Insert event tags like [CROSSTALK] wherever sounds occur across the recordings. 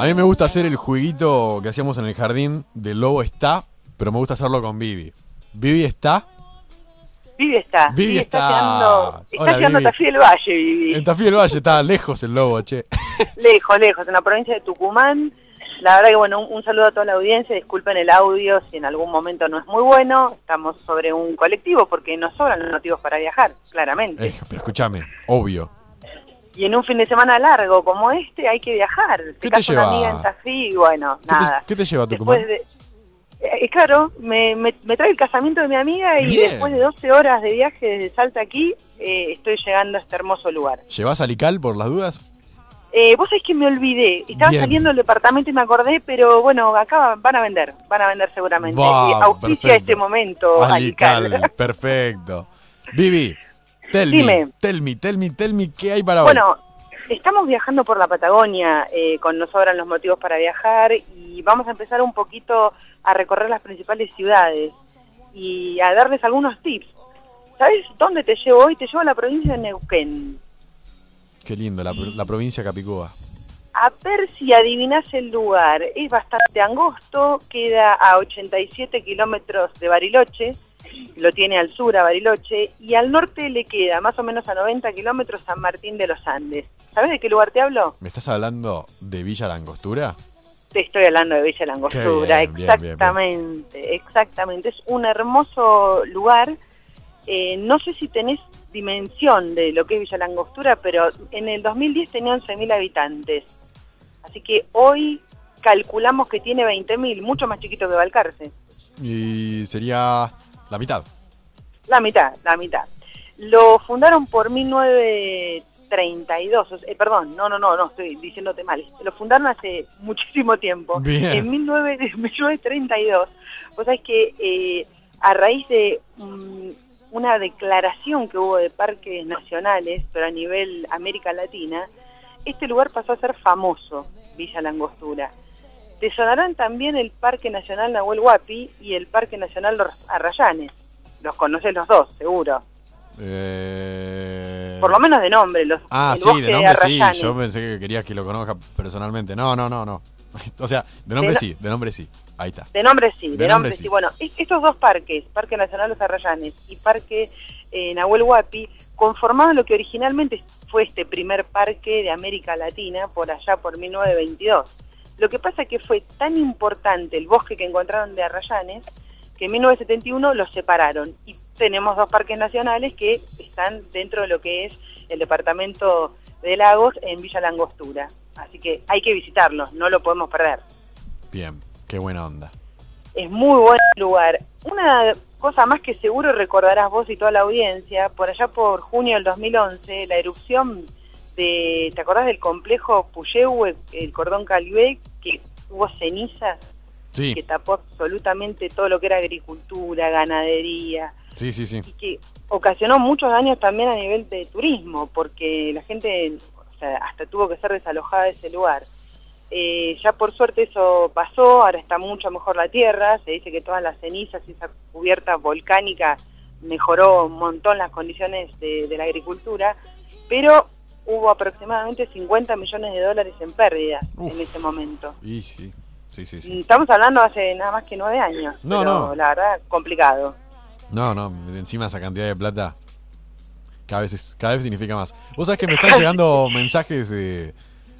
A mí me gusta hacer el jueguito que hacíamos en el jardín del lobo está, pero me gusta hacerlo con Vivi. Vivi está. Vivi está. Vivi está. quedando- está Hola, quedando Vivi. Tafí del Valle, Vivi. En Tafí del Valle está lejos el lobo, che. [LAUGHS] Lejos, lejos, en la provincia de Tucumán. La verdad que, bueno, un, un saludo a toda la audiencia. Disculpen el audio si en algún momento no es muy bueno. Estamos sobre un colectivo porque nos sobran los motivos para viajar, claramente. Eh, pero escúchame, obvio. Y en un fin de semana largo como este hay que viajar. Se ¿Qué te casa una lleva? amiga en Tafí y bueno, ¿Qué te, nada. qué te lleva a Tucumán? Después de... Eh, claro, me, me, me trae el casamiento de mi amiga y Bien. después de 12 horas de viaje desde Salta aquí, eh, estoy llegando a este hermoso lugar. ¿Llevas a Lical por las dudas? Eh, vos sabés que me olvidé, estaba Bien. saliendo del departamento y me acordé, pero bueno, acá van a vender, van a vender seguramente. Va, y auspicia perfecto. este momento Alical, Alical. [LAUGHS] perfecto. Vivi, tell Dime. me, tell me, tell me, tell me, ¿qué hay para hoy? Bueno, estamos viajando por la Patagonia, eh, con nos sobran los motivos para viajar y vamos a empezar un poquito a recorrer las principales ciudades y a darles algunos tips. ¿Sabes dónde te llevo hoy? Te llevo a la provincia de Neuquén. Qué lindo, la, la provincia Capicúa. A ver si adivinas el lugar. Es bastante angosto, queda a 87 kilómetros de Bariloche, lo tiene al sur a Bariloche, y al norte le queda más o menos a 90 kilómetros San Martín de los Andes. ¿Sabes de qué lugar te hablo? ¿Me estás hablando de Villa Langostura? Te estoy hablando de Villa Langostura, Qué bien, bien, bien, bien. exactamente, exactamente. Es un hermoso lugar. Eh, no sé si tenés dimensión de lo que es Villa Langostura, pero en el 2010 tenía 11.000 habitantes. Así que hoy calculamos que tiene 20.000, mucho más chiquito que Balcarce. Y sería la mitad. La mitad, la mitad. Lo fundaron por 1932, o sea, eh, perdón, no, no, no, no, estoy diciéndote mal. Lo fundaron hace [LAUGHS] muchísimo tiempo. Bien. En 19 1932. [LAUGHS] Vos sabés que eh, a raíz de mm, una declaración que hubo de parques nacionales, pero a nivel América Latina, este lugar pasó a ser famoso, Villa Langostura. Te sonarán también el Parque Nacional Nahuel Huapi y el Parque Nacional Los Arrayanes. Los conoces los dos, seguro. Eh... Por lo menos de nombre. Los, Ah, el sí, de nombre sí. Yo pensé que querías que lo conozca personalmente. No, no, no, no. [LAUGHS] O sea, de nombre De no- sí, de nombre sí. Ahí está. De nombre sí, de, De nombre, nombre sí. sí. Bueno, es- estos dos parques, Parque Nacional Los Arrayanes y Parque eh, Nahuel Huapi, conformaban lo que originalmente fue este primer parque de América Latina por allá por 1922. Lo que pasa es que fue tan importante el bosque que encontraron de Arrayanes que en 1971 los separaron y tenemos dos parques nacionales que están dentro de lo que es el departamento de Lagos en Villa Langostura. Así que hay que visitarlos, no lo podemos perder. Bien, qué buena onda. Es muy buen lugar. Una cosa más que seguro recordarás vos y toda la audiencia, por allá por junio del 2011, la erupción de, ¿te acordás del complejo Puyehue, el cordón Calibé, que hubo cenizas Sí, que tapó absolutamente todo lo que era agricultura, ganadería, sí, sí, sí. y que ocasionó muchos daños también a nivel de turismo, porque la gente o sea, hasta tuvo que ser desalojada de ese lugar. Eh, ya por suerte eso pasó, ahora está mucho mejor la tierra, se dice que todas las cenizas y esa cubierta volcánica mejoró un montón las condiciones de, de la agricultura, pero hubo aproximadamente 50 millones de dólares en pérdidas Uf. en ese momento. Y sí, sí, sí, sí. Estamos hablando hace nada más que nueve años, No, pero no. la verdad complicado. No, no, encima esa cantidad de plata cada vez, es- cada vez significa más. Vos sabés que me [LAUGHS] están llegando mensajes de,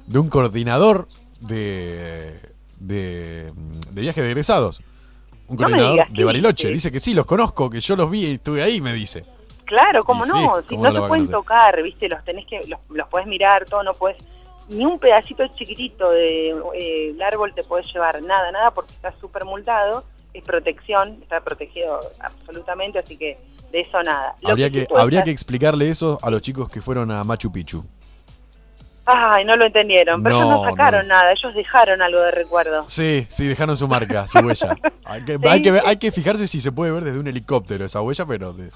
de un coordinador de, de, de viaje de egresados. Un No coordinador digas, de ¿qué Bariloche. Dice que sí, los conozco, que yo los vi y estuve ahí, me dice. Claro, cómo sí, no, si ¿cómo no no te pueden tocar, viste, los tenés que, los, los podés mirar, todo, no puedes, ni un pedacito chiquitito de eh, el árbol te podés llevar, nada, nada, porque está súper multado, es protección, está protegido absolutamente, así que de eso nada. Lo Habría que, habría que explicarle eso a los chicos que fueron a Machu Picchu. Ay, no lo entendieron, pero ellos No, no sacaron no. nada, ellos dejaron algo de recuerdo. Sí, sí, dejaron su marca, su huella. [LAUGHS] Hay que, Sí. hay que, hay que fijarse si se puede ver desde un helicóptero esa huella, pero... de-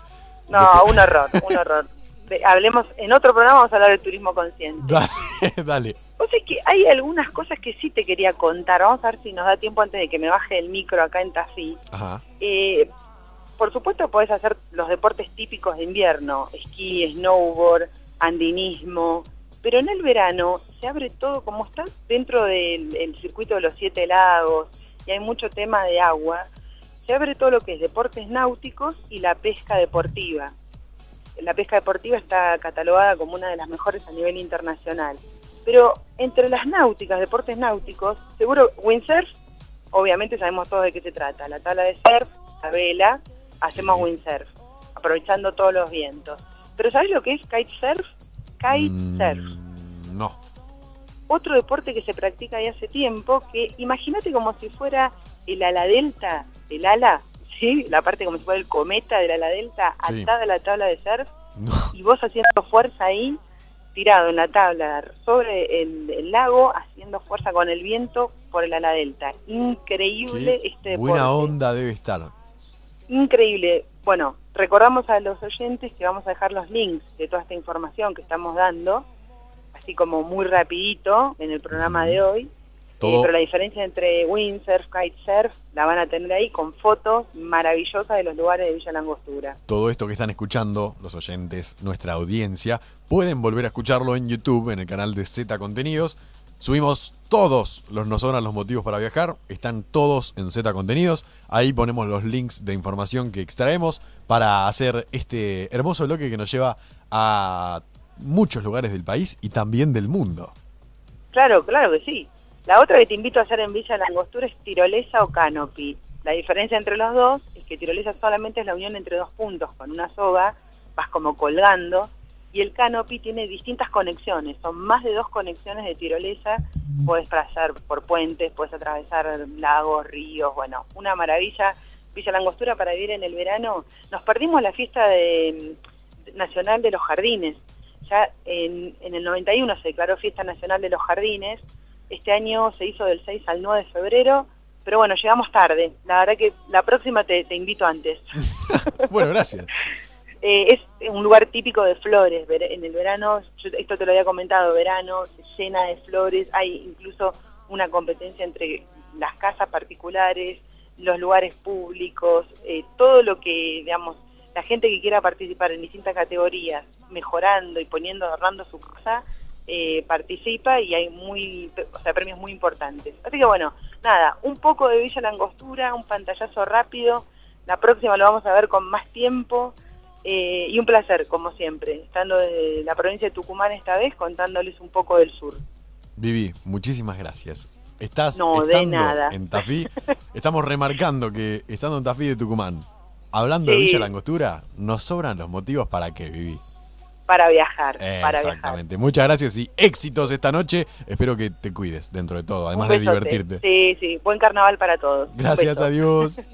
No, un horror, un horror. De- hablemos, en otro programa vamos a hablar del turismo consciente. [LAUGHS] Dale, dale. Vos sabés que hay algunas cosas que sí te quería contar. Vamos a ver si nos da tiempo antes de que me baje el micro acá en Tafí. Ajá. Eh, por supuesto podés hacer los deportes típicos de invierno, esquí, snowboard, andinismo, pero en el verano se abre todo, como está dentro del el circuito de los siete lagos y hay mucho tema de agua, se abre todo lo que es deportes náuticos y la pesca deportiva. La pesca deportiva está catalogada como una de las mejores a nivel internacional. Pero entre las náuticas, deportes náuticos, seguro windsurf, obviamente sabemos todos de qué se trata. La tabla de surf, la vela, hacemos windsurf, aprovechando todos los vientos. Pero ¿sabes lo que es kitesurf? Kitesurf. Mm, no. Otro deporte que se practica ya hace tiempo, que imagínate como si fuera el ala delta, el ala, ¿sí? La parte como si fuera el cometa del ala delta, Sí. atada a la tabla de surf, No. y vos haciendo fuerza ahí, tirado en la tabla sobre el, el lago, haciendo fuerza con el viento por el ala delta. Increíble Qué este deporte. buena onda debe estar. Increíble. Bueno, recordamos a los oyentes que vamos a dejar los links de toda esta información que estamos dando, así como muy rapidito en el programa de hoy. Pero la diferencia entre windsurf, kitesurf, la van a tener ahí con fotos maravillosas de los lugares de Villa Langostura. Todo esto que están escuchando, los oyentes, nuestra audiencia, pueden volver a escucharlo en YouTube, en el canal de Z Contenidos. Subimos todos los No Sobran los Motivos para Viajar, están todos en Z Contenidos. Ahí ponemos los links de información que extraemos para hacer este hermoso bloque que nos lleva a muchos lugares del país y también del mundo. Claro, claro que sí. La otra que te invito a hacer en Villa Langostura es tirolesa o canopy. La diferencia entre los dos es que tirolesa solamente es la unión entre dos puntos con una soga, vas como colgando, y el canopy tiene distintas conexiones, son más de dos conexiones de tirolesa, puedes pasar por puentes, puedes atravesar lagos, ríos, bueno, una maravilla. Villa Langostura para vivir en el verano. Nos perdimos la fiesta nacional de los jardines. Ya en, en el 91 se declaró fiesta nacional de los jardines. Este año se hizo del 6 al 9 de febrero, pero bueno, llegamos tarde. La verdad que la próxima te, te invito antes. [LAUGHS] bueno, gracias. [LAUGHS] Eh, es un lugar típico de flores. En el verano, yo esto te lo había comentado, verano se llena de flores. Hay incluso una competencia entre las casas particulares, los lugares públicos, eh, todo lo que, digamos, la gente que quiera participar en distintas categorías, mejorando y poniendo, adornando su casa, eh, participa y hay muy, o sea, premios muy importantes. Así que bueno, nada, un poco de Villa Langostura, un pantallazo rápido. La próxima lo vamos a ver con más tiempo. Eh, y un placer, como siempre, estando desde la provincia de Tucumán esta vez, contándoles un poco del sur. Vivi, muchísimas gracias. Estás No, de estando nada. en Tafí. Estamos remarcando que estando en Tafí de Tucumán, hablando de. Villa Langostura, nos sobran los motivos para que viví. Para viajar, para viajar. Exactamente. Muchas gracias y éxitos esta noche. Espero que te cuides dentro de todo, además de divertirte. Sí, sí, buen carnaval para todos. Gracias, adiós. [LAUGHS]